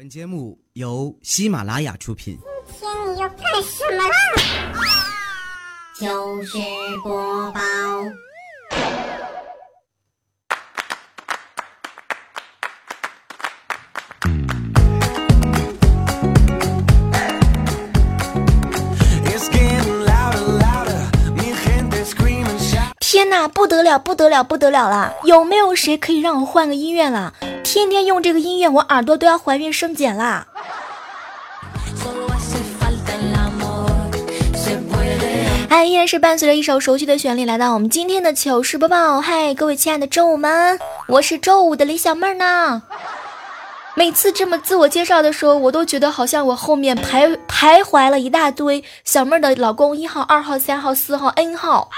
本节目由喜马拉雅出品。今天你要干什么啦？就是播报。天哪，不得了，不得了，不得了了！有没有谁可以让我换个音乐了？天天用这个音乐，我耳朵都要怀孕生茧啦！嗨，依然是伴随着一首熟悉的旋律来到我们今天的糗事播报。嗨，各位亲爱的周五们，我是周五的李小妹儿呢。每次这么自我介绍的时候，我都觉得好像我后面徘徘徊了一大堆小妹儿的老公一号、二号、三号、四号、N 号。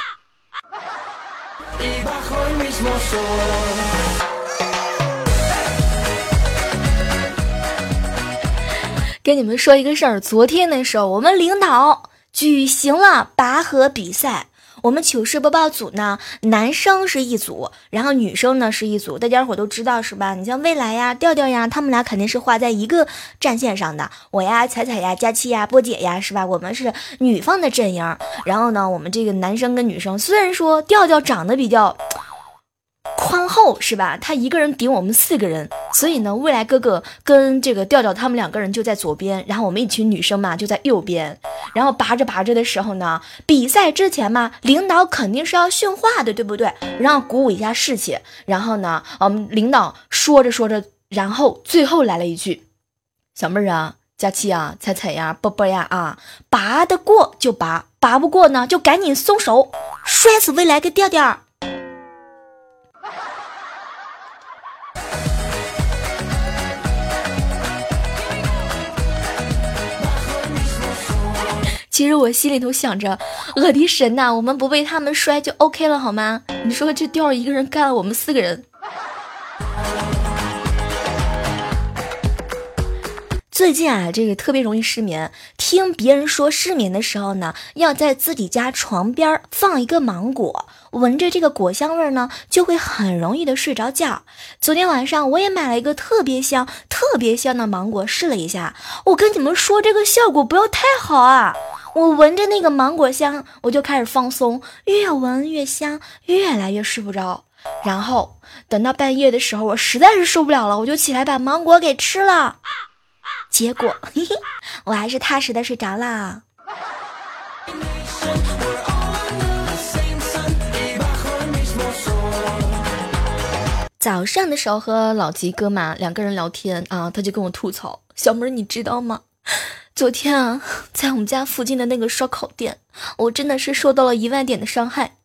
跟你们说一个事儿，昨天的时候，我们领导举行了拔河比赛。我们糗事播报组呢，男生是一组，然后女生呢是一组。大家伙都知道是吧？你像未来呀、调调呀，他们俩肯定是画在一个战线上的。我呀、彩彩呀、佳期呀、波姐呀，是吧？我们是女方的阵营。然后呢，我们这个男生跟女生，虽然说调调长得比较。宽厚是吧？他一个人顶我们四个人，所以呢，未来哥哥跟这个调调他们两个人就在左边，然后我们一群女生嘛就在右边。然后拔着拔着的时候呢，比赛之前嘛，领导肯定是要训话的，对不对？然后鼓舞一下士气。然后呢，我们领导说着说着，然后最后来了一句：“小妹儿啊，佳期啊，彩彩呀，波波呀啊，拔得过就拔，拔不过呢就赶紧松手，摔死未来跟调调。”其实我心里头想着，我的神呐，我们不被他们摔就 OK 了好吗？你说这调一个人干了我们四个人。最近啊，这个特别容易失眠。听别人说失眠的时候呢，要在自己家床边放一个芒果，闻着这个果香味呢，就会很容易的睡着觉。昨天晚上我也买了一个特别香、特别香的芒果，试了一下。我跟你们说，这个效果不要太好啊！我闻着那个芒果香，我就开始放松，越闻越香，越来越睡不着。然后等到半夜的时候，我实在是受不了了，我就起来把芒果给吃了。结果，嘿嘿，我还是踏实的睡着啦。早上的时候和老吉哥嘛两个人聊天啊，他就跟我吐槽：“小妹儿，你知道吗？昨天啊，在我们家附近的那个烧烤店，我真的是受到了一万点的伤害。”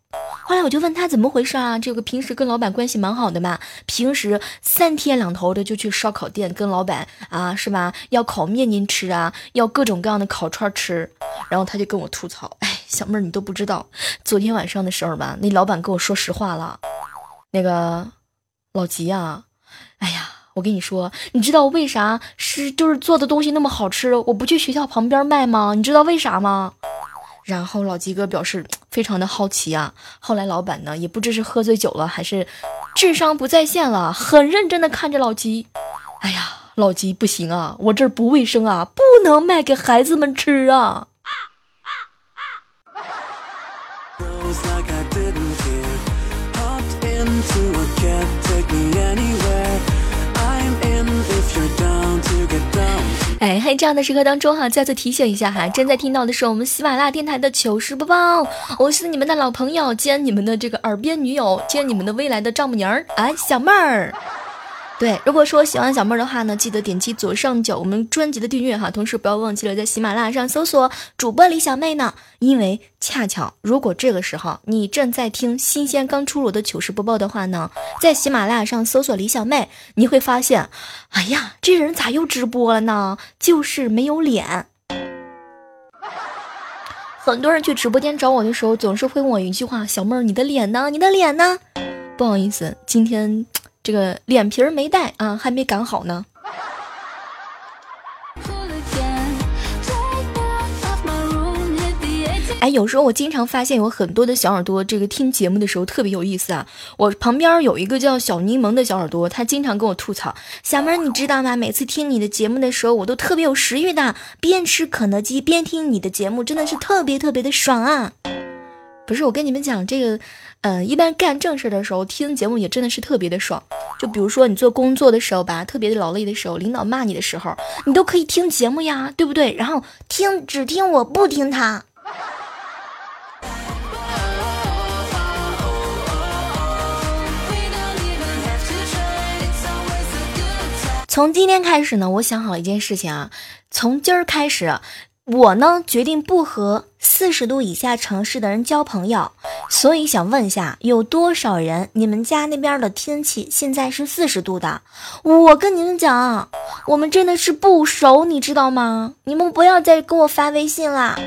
后来我就问他怎么回事啊？这个平时跟老板关系蛮好的嘛，平时三天两头的就去烧烤店跟老板啊，是吧？要烤面筋吃啊，要各种各样的烤串吃。然后他就跟我吐槽：“哎，小妹儿，你都不知道，昨天晚上的时候吧，那老板跟我说实话了，那个老吉啊，哎呀，我跟你说，你知道为啥是就是做的东西那么好吃，我不去学校旁边卖吗？你知道为啥吗？”然后老吉哥表示非常的好奇啊。后来老板呢，也不知是喝醉酒了，还是智商不在线了，很认真的看着老吉。哎呀，老吉不行啊，我这儿不卫生啊，不能卖给孩子们吃啊。哎，嘿这样的时刻当中哈，再次提醒一下哈，正在听到的是我们喜马拉雅电台的糗事播报，我是你们的老朋友兼你们的这个耳边女友兼你们的未来的丈母娘儿，哎，小妹儿。对，如果说喜欢小妹儿的话呢，记得点击左上角我们专辑的订阅哈，同时不要忘记了在喜马拉雅上搜索主播李小妹呢，因为恰巧如果这个时候你正在听新鲜刚出炉的糗事播报的话呢，在喜马拉雅上搜索李小妹，你会发现，哎呀，这人咋又直播了呢？就是没有脸。很多人去直播间找我的时候，总是会问我一句话：“小妹儿，你的脸呢？你的脸呢？”不好意思，今天。这个脸皮儿没带啊，还没擀好呢。哎哎，有时候我经常发现有很多的小耳朵，这个听节目的时候特别有意思啊。我旁边有一个叫小柠檬的小耳朵，他经常跟我吐槽：“小妹儿，你知道吗？每次听你的节目的时候，我都特别有食欲的，边吃肯德基边听你的节目，真的是特别特别的爽啊！”不是，我跟你们讲这个，呃，一般干正事的时候听节目也真的是特别的爽。就比如说你做工作的时候吧，特别的劳累的时候，领导骂你的时候，你都可以听节目呀，对不对？然后听只听我不听他。从今天开始呢，我想好了一件事情啊，从今儿开始。我呢，决定不和四十度以下城市的人交朋友，所以想问一下，有多少人？你们家那边的天气现在是四十度的？我跟你们讲，我们真的是不熟，你知道吗？你们不要再给我发微信了。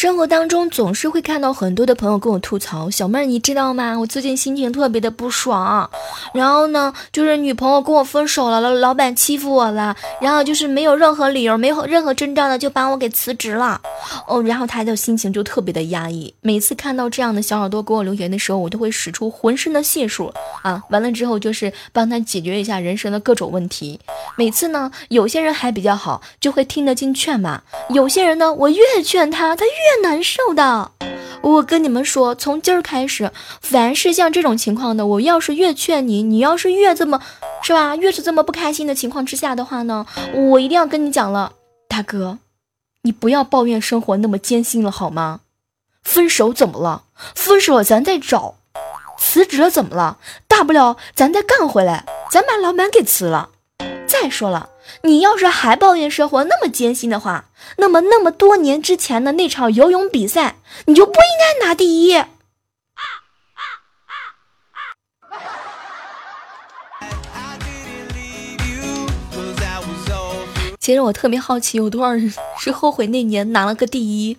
生活当中总是会看到很多的朋友跟我吐槽，小妹儿你知道吗？我最近心情特别的不爽，然后呢，就是女朋友跟我分手了，老老板欺负我了，然后就是没有任何理由，没有任何征兆的就把我给辞职了，哦，然后他的心情就特别的压抑。每次看到这样的小耳朵给我留言的时候，我都会使出浑身的解数啊，完了之后就是帮他解决一下人生的各种问题。每次呢，有些人还比较好，就会听得进劝嘛；有些人呢，我越劝他，他越。越难受的，我跟你们说，从今儿开始，凡是像这种情况的，我要是越劝你，你要是越这么，是吧？越是这么不开心的情况之下的话呢，我一定要跟你讲了，大哥，你不要抱怨生活那么艰辛了好吗？分手怎么了？分手咱再找，辞职了怎么了？大不了咱再干回来，咱把老板给辞了。再说了，你要是还抱怨生活那么艰辛的话，那么那么多年之前的那场游泳比赛，你就不应该拿第一。其实我特别好奇，有多少人是后悔那年拿了个第一。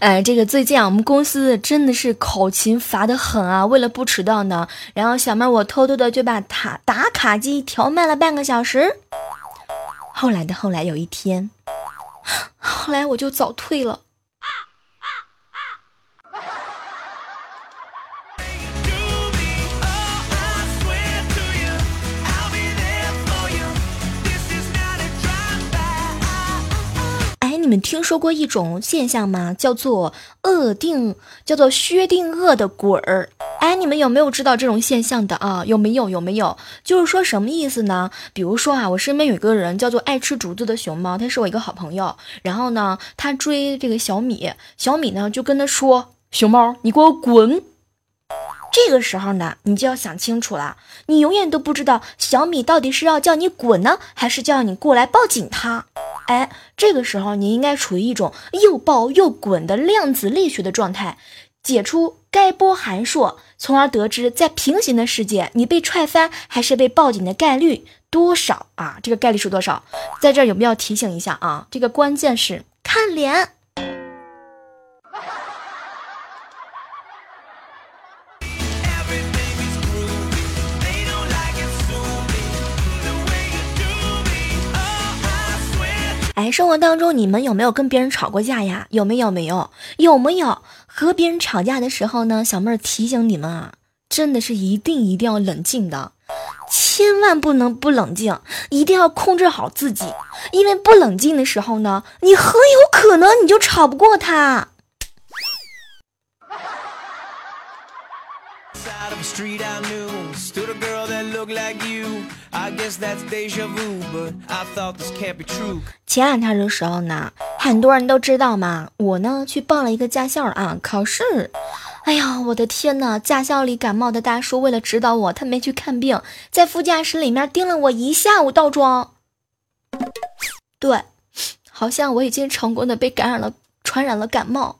哎，这个最近啊，我们公司真的是考勤罚的很啊！为了不迟到呢，然后小妹我偷偷的就把打打卡机调慢了半个小时。后来的后来有一天，后来我就早退了。你们听说过一种现象吗？叫做恶定，叫做薛定谔的鬼儿。哎，你们有没有知道这种现象的啊？有没有？有没有？就是说什么意思呢？比如说啊，我身边有一个人叫做爱吃竹子的熊猫，他是我一个好朋友。然后呢，他追这个小米，小米呢就跟他说：“熊猫，你给我滚。”这个时候呢，你就要想清楚了，你永远都不知道小米到底是要叫你滚呢，还是叫你过来抱紧他。哎，这个时候你应该处于一种又爆又滚的量子力学的状态，解出该波函数，从而得知在平行的世界你被踹翻还是被抱紧的概率多少啊？这个概率是多少？在这儿有没有提醒一下啊？这个关键是看脸。哎，生活当中你们有没有跟别人吵过架呀？有没有？没有？有没有和别人吵架的时候呢？小妹儿提醒你们啊，真的是一定一定要冷静的，千万不能不冷静，一定要控制好自己，因为不冷静的时候呢，你很有可能你就吵不过他。前两天的时候呢，很多人都知道嘛，我呢去报了一个驾校啊，考试。哎呀，我的天呐，驾校里感冒的大叔为了指导我，他没去看病，在副驾驶里面盯了我一下午倒装。对，好像我已经成功的被感染了，传染了感冒。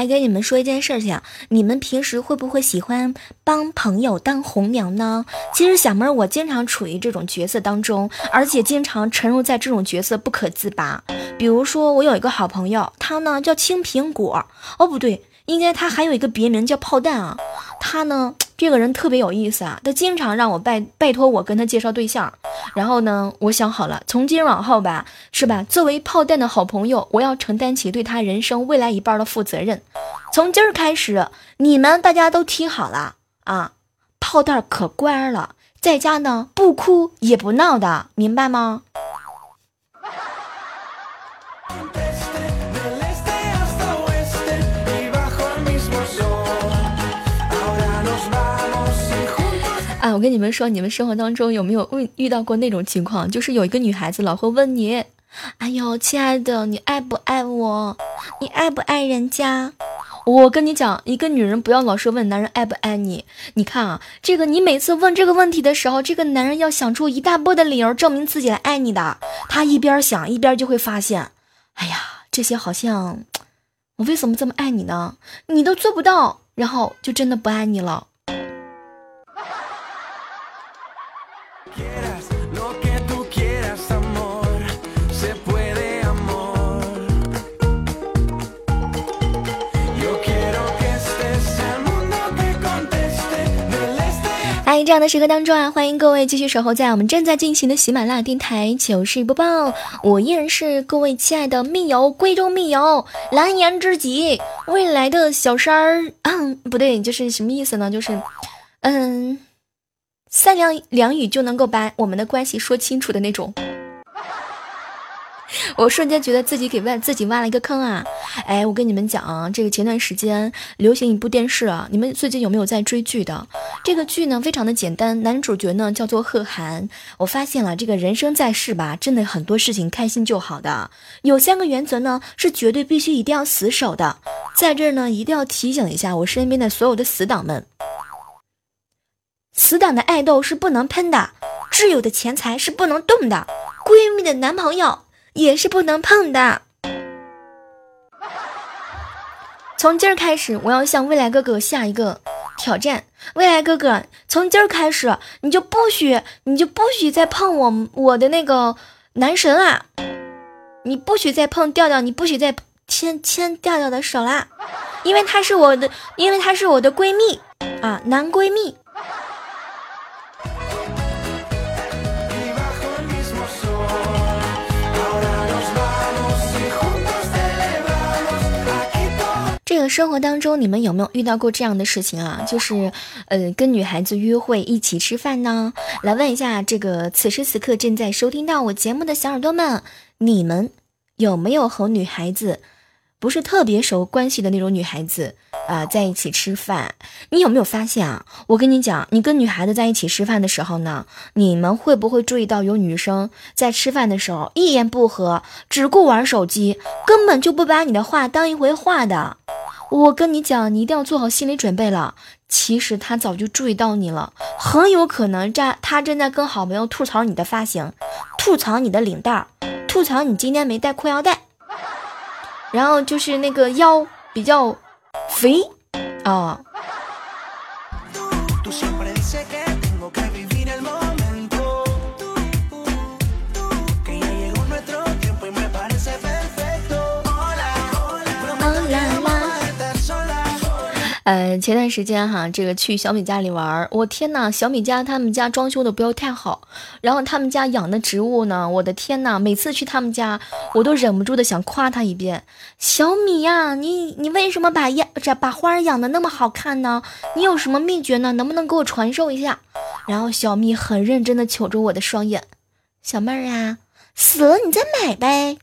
来，跟你们说一件事情，你们平时会不会喜欢帮朋友当红娘呢？其实小妹儿我经常处于这种角色当中，而且经常沉入在这种角色不可自拔。比如说，我有一个好朋友，他呢叫青苹果，哦不对，应该他还有一个别名叫炮弹啊。他呢。这个人特别有意思啊，他经常让我拜拜托我跟他介绍对象，然后呢，我想好了，从今往后吧，是吧？作为炮弹的好朋友，我要承担起对他人生未来一半的负责任。从今儿开始，你们大家都听好了啊，炮弹可乖了，在家呢不哭也不闹的，明白吗？我跟你们说，你们生活当中有没有遇遇到过那种情况？就是有一个女孩子老会问你：“哎呦，亲爱的，你爱不爱我？你爱不爱人家？”我跟你讲，一个女人不要老是问男人爱不爱你。你看啊，这个你每次问这个问题的时候，这个男人要想出一大波的理由证明自己来爱你的。他一边想一边就会发现：“哎呀，这些好像我为什么这么爱你呢？你都做不到，然后就真的不爱你了。”这样的时刻当中啊，欢迎各位继续守候在我们正在进行的喜马拉雅电台糗事播报。我依然是各位亲爱的密友，贵州密友，蓝颜知己，未来的小山儿。嗯，不对，就是什么意思呢？就是，嗯。三两两语就能够把我们的关系说清楚的那种，我瞬间觉得自己给挖自己挖了一个坑啊！哎，我跟你们讲啊，这个前段时间流行一部电视啊，你们最近有没有在追剧的？这个剧呢非常的简单，男主角呢叫做贺涵。我发现了，这个人生在世吧，真的很多事情开心就好的。有三个原则呢是绝对必须一定要死守的，在这儿呢一定要提醒一下我身边的所有的死党们。死党的爱豆是不能喷的，挚友的钱财是不能动的，闺蜜的男朋友也是不能碰的。从今儿开始，我要向未来哥哥下一个挑战。未来哥哥，从今儿开始，你就不许，你就不许再碰我我的那个男神啊！你不许再碰调调，你不许再牵牵调调的手啦，因为他是我的，因为他是我的闺蜜啊，男闺蜜。生活当中，你们有没有遇到过这样的事情啊？就是，呃，跟女孩子约会一起吃饭呢？来问一下，这个此时此刻正在收听到我节目的小耳朵们，你们有没有和女孩子？不是特别熟关系的那种女孩子啊，在一起吃饭，你有没有发现啊？我跟你讲，你跟女孩子在一起吃饭的时候呢，你们会不会注意到有女生在吃饭的时候一言不合，只顾玩手机，根本就不把你的话当一回话的？我跟你讲，你一定要做好心理准备了。其实他早就注意到你了，很有可能在他正在跟好朋友吐槽你的发型，吐槽你的领带，吐槽你今天没带裤腰带。然后就是那个腰比较肥啊。呃，前段时间哈，这个去小米家里玩，我天呐，小米家他们家装修的不要太好，然后他们家养的植物呢，我的天呐，每次去他们家，我都忍不住的想夸他一遍，小米呀，你你为什么把养这把花养的那么好看呢？你有什么秘诀呢？能不能给我传授一下？然后小米很认真的瞅着我的双眼，小妹儿啊，死了你再买呗。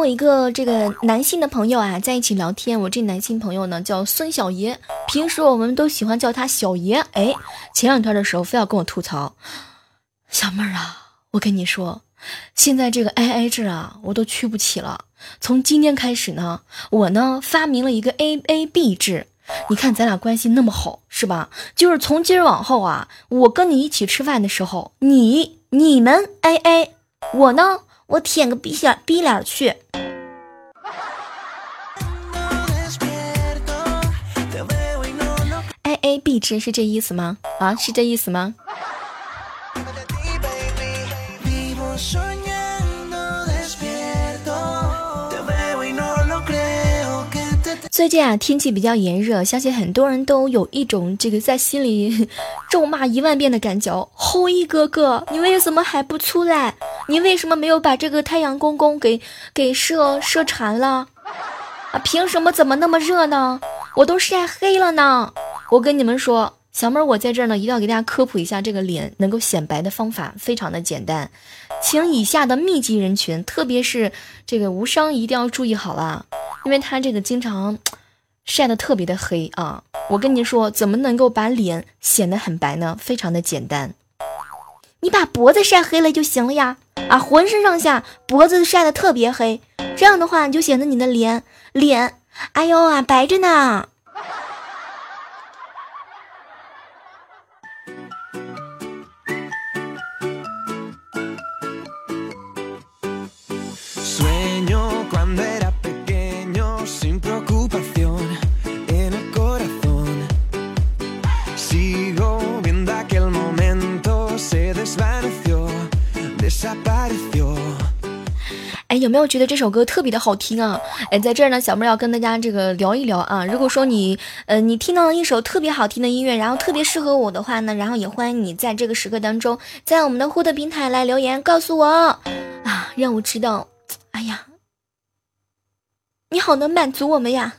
我一个这个男性的朋友啊在一起聊天。我这男性朋友呢叫孙小爷，平时我们都喜欢叫他小爷。哎，前两天的时候非要跟我吐槽，小妹儿啊，我跟你说，现在这个 AA 制啊，我都去不起了。从今天开始呢，我呢发明了一个 AAB 制。你看咱俩关系那么好，是吧？就是从今往后啊，我跟你一起吃饭的时候，你你们 AA，我呢，我舔个逼脸逼脸去。A A B 制是这意思吗？啊，是这意思吗？最近啊，天气比较炎热，相信很多人都有一种这个在心里 咒骂一万遍的感觉。后羿哥哥，你为什么还不出来？你为什么没有把这个太阳公公给给射射馋了？啊，凭什么？怎么那么热呢？我都晒黑了呢！我跟你们说，小妹儿，我在这儿呢，一定要给大家科普一下这个脸能够显白的方法，非常的简单，请以下的密集人群，特别是这个无伤，一定要注意好了。因为他这个经常晒得特别的黑啊，我跟你说，怎么能够把脸显得很白呢？非常的简单，你把脖子晒黑了就行了呀！啊，浑身上下脖子晒得特别黑，这样的话你就显得你的脸脸，哎呦啊，白着呢。有没有觉得这首歌特别的好听啊？哎，在这儿呢，小妹要跟大家这个聊一聊啊。如果说你，呃，你听到了一首特别好听的音乐，然后特别适合我的话呢，然后也欢迎你在这个时刻当中，在我们的互动平台来留言告诉我啊，让我知道。哎呀，你好，能满足我们呀。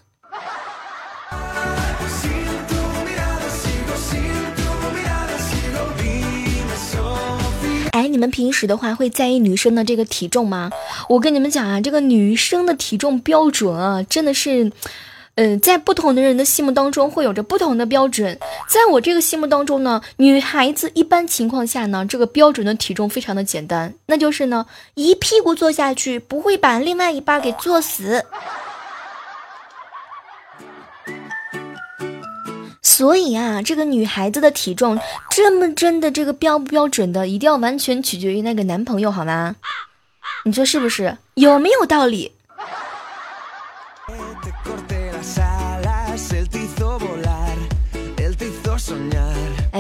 你们平时的话会在意女生的这个体重吗？我跟你们讲啊，这个女生的体重标准啊，真的是，嗯，在不同的人的心目当中会有着不同的标准。在我这个心目当中呢，女孩子一般情况下呢，这个标准的体重非常的简单，那就是呢，一屁股坐下去不会把另外一半给坐死。所以啊，这个女孩子的体重这么真的这个标不标准的，一定要完全取决于那个男朋友，好吗？你说是不是？有没有道理？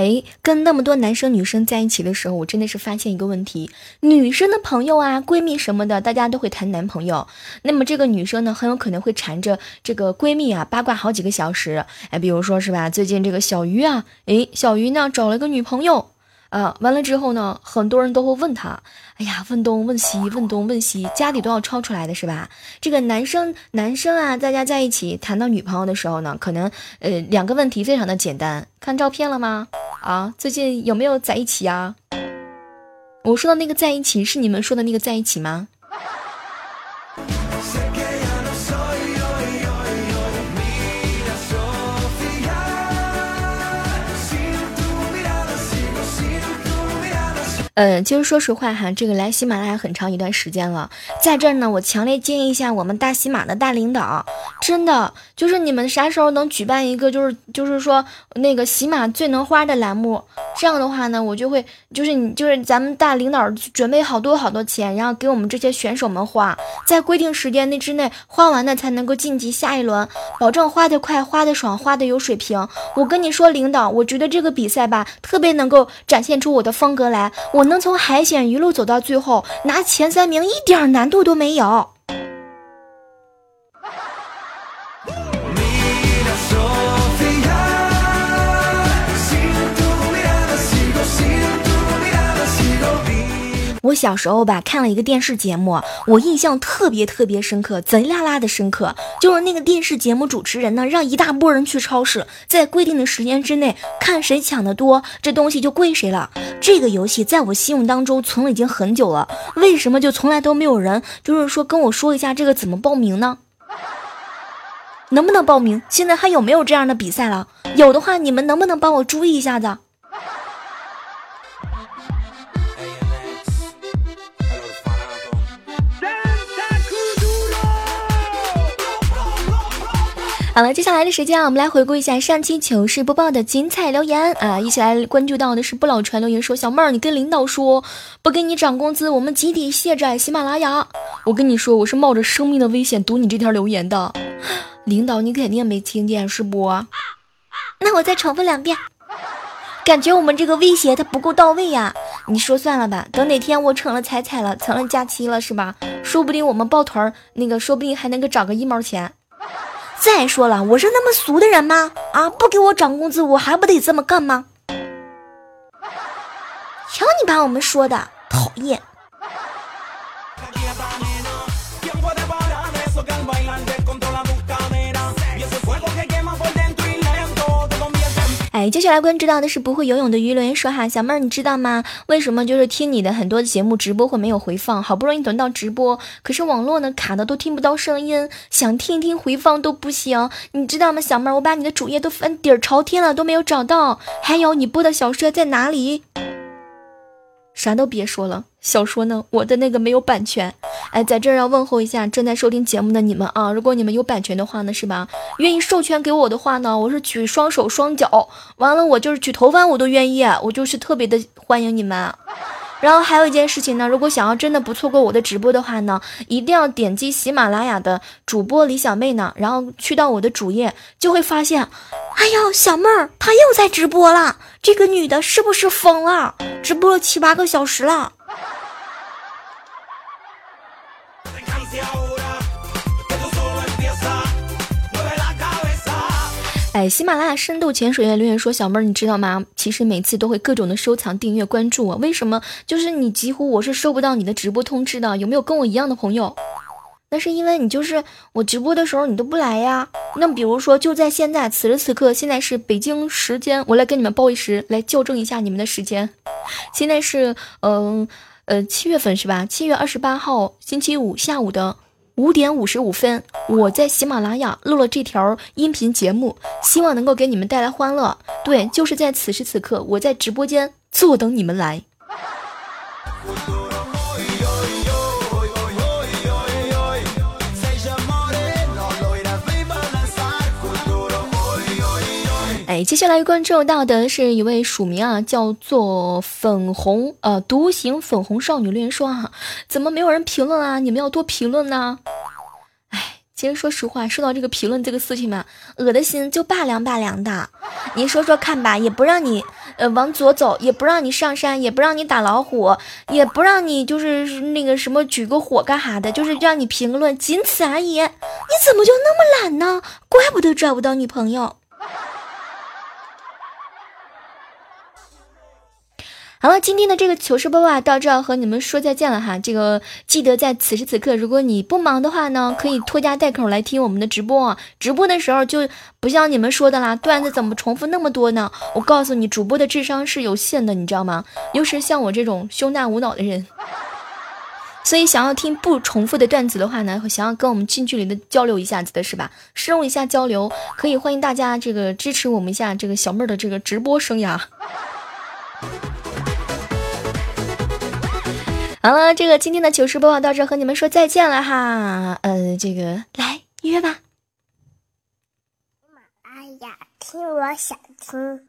哎，跟那么多男生女生在一起的时候，我真的是发现一个问题：女生的朋友啊、闺蜜什么的，大家都会谈男朋友。那么这个女生呢，很有可能会缠着这个闺蜜啊八卦好几个小时。哎，比如说是吧，最近这个小鱼啊，哎，小鱼呢找了个女朋友。啊，完了之后呢，很多人都会问他，哎呀，问东问西，问东问西，家里都要抄出来的是吧？这个男生男生啊，大家在一起谈到女朋友的时候呢，可能呃两个问题非常的简单，看照片了吗？啊，最近有没有在一起啊？我说的那个在一起是你们说的那个在一起吗？嗯，其实说实话哈，这个来喜马拉雅很长一段时间了，在这儿呢，我强烈建议一下我们大喜马的大领导，真的就是你们啥时候能举办一个，就是就是说那个喜马最能花的栏目，这样的话呢，我就会就是你就是咱们大领导准备好多好多钱，然后给我们这些选手们花，在规定时间内之内花完了才能够晋级下一轮，保证花得快、花得爽、花得有水平。我跟你说，领导，我觉得这个比赛吧，特别能够展现出我的风格来，我。我能从海选一路走到最后，拿前三名一点难度都没有。我小时候吧看了一个电视节目，我印象特别特别深刻，贼拉拉的深刻。就是那个电视节目主持人呢，让一大波人去超市，在规定的时间之内看谁抢的多，这东西就归谁了。这个游戏在我心目当中存了已经很久了，为什么就从来都没有人就是说跟我说一下这个怎么报名呢？能不能报名？现在还有没有这样的比赛了？有的话，你们能不能帮我注意一下子？好了，接下来的时间啊，我们来回顾一下上期糗事播报的精彩留言啊！一起来关注到的是不老传留言说：“小妹儿，你跟领导说，不给你涨工资，我们集体卸载喜马拉雅。”我跟你说，我是冒着生命的危险读你这条留言的。领导，你肯定没听见是不？那我再重复两遍。感觉我们这个威胁它不够到位呀！你说算了吧，等哪天我成了彩彩了，成了假期了是吧？说不定我们抱团儿，那个说不定还能给涨个一毛钱。再说了，我是那么俗的人吗？啊，不给我涨工资，我还不得这么干吗？瞧你把我们说的讨厌。哎，接下来关注到的是不会游泳的鱼留言说哈，小妹儿你知道吗？为什么就是听你的很多的节目直播会没有回放？好不容易等到直播，可是网络呢卡的都听不到声音，想听一听回放都不行，你知道吗？小妹儿，我把你的主页都翻底儿朝天了，都没有找到。还有你播的小说在哪里？啥都别说了，小说呢？我的那个没有版权。哎，在这儿要问候一下正在收听节目的你们啊！如果你们有版权的话呢，是吧？愿意授权给我的话呢，我是举双手双脚，完了我就是举头发我都愿意，我就是特别的欢迎你们。然后还有一件事情呢，如果想要真的不错过我的直播的话呢，一定要点击喜马拉雅的主播李小妹呢，然后去到我的主页，就会发现，哎呦，小妹儿她又在直播了，这个女的是不是疯了？直播了七八个小时了。哎，喜马拉雅深度潜水员留言说：“小妹儿，你知道吗？其实每次都会各种的收藏、订阅、关注我，为什么？就是你几乎我是收不到你的直播通知的。有没有跟我一样的朋友？那是因为你就是我直播的时候你都不来呀。那比如说就在现在，此时此刻，现在是北京时间，我来跟你们报一时，来校正一下你们的时间。现在是嗯呃七月份是吧？七月二十八号星期五下午的。”五点五十五分，我在喜马拉雅录了这条音频节目，希望能够给你们带来欢乐。对，就是在此时此刻，我在直播间坐等你们来。接下来关注到的是一位署名啊，叫做粉红呃独行粉红少女留言说啊，怎么没有人评论啊？你们要多评论呢！哎，其实说实话，说到这个评论这个事情嘛，我的心就拔凉拔凉的。你说说看吧，也不让你呃往左走，也不让你上山，也不让你打老虎，也不让你就是那个什么举个火干啥的，就是让你评论，仅此而已。你怎么就那么懒呢？怪不得找不到女朋友。好了，今天的这个糗事播报到这儿和你们说再见了哈。这个记得在此时此刻，如果你不忙的话呢，可以拖家带口来听我们的直播。直播的时候就不像你们说的啦，段子怎么重复那么多呢？我告诉你，主播的智商是有限的，你知道吗？尤其是像我这种胸大无脑的人。所以想要听不重复的段子的话呢，想要跟我们近距离的交流一下子的是吧？深入一下交流，可以欢迎大家这个支持我们一下这个小妹儿的这个直播生涯。好了，这个今天的糗事播报到这，和你们说再见了哈。呃，这个来约吧。哎呀，听我想听。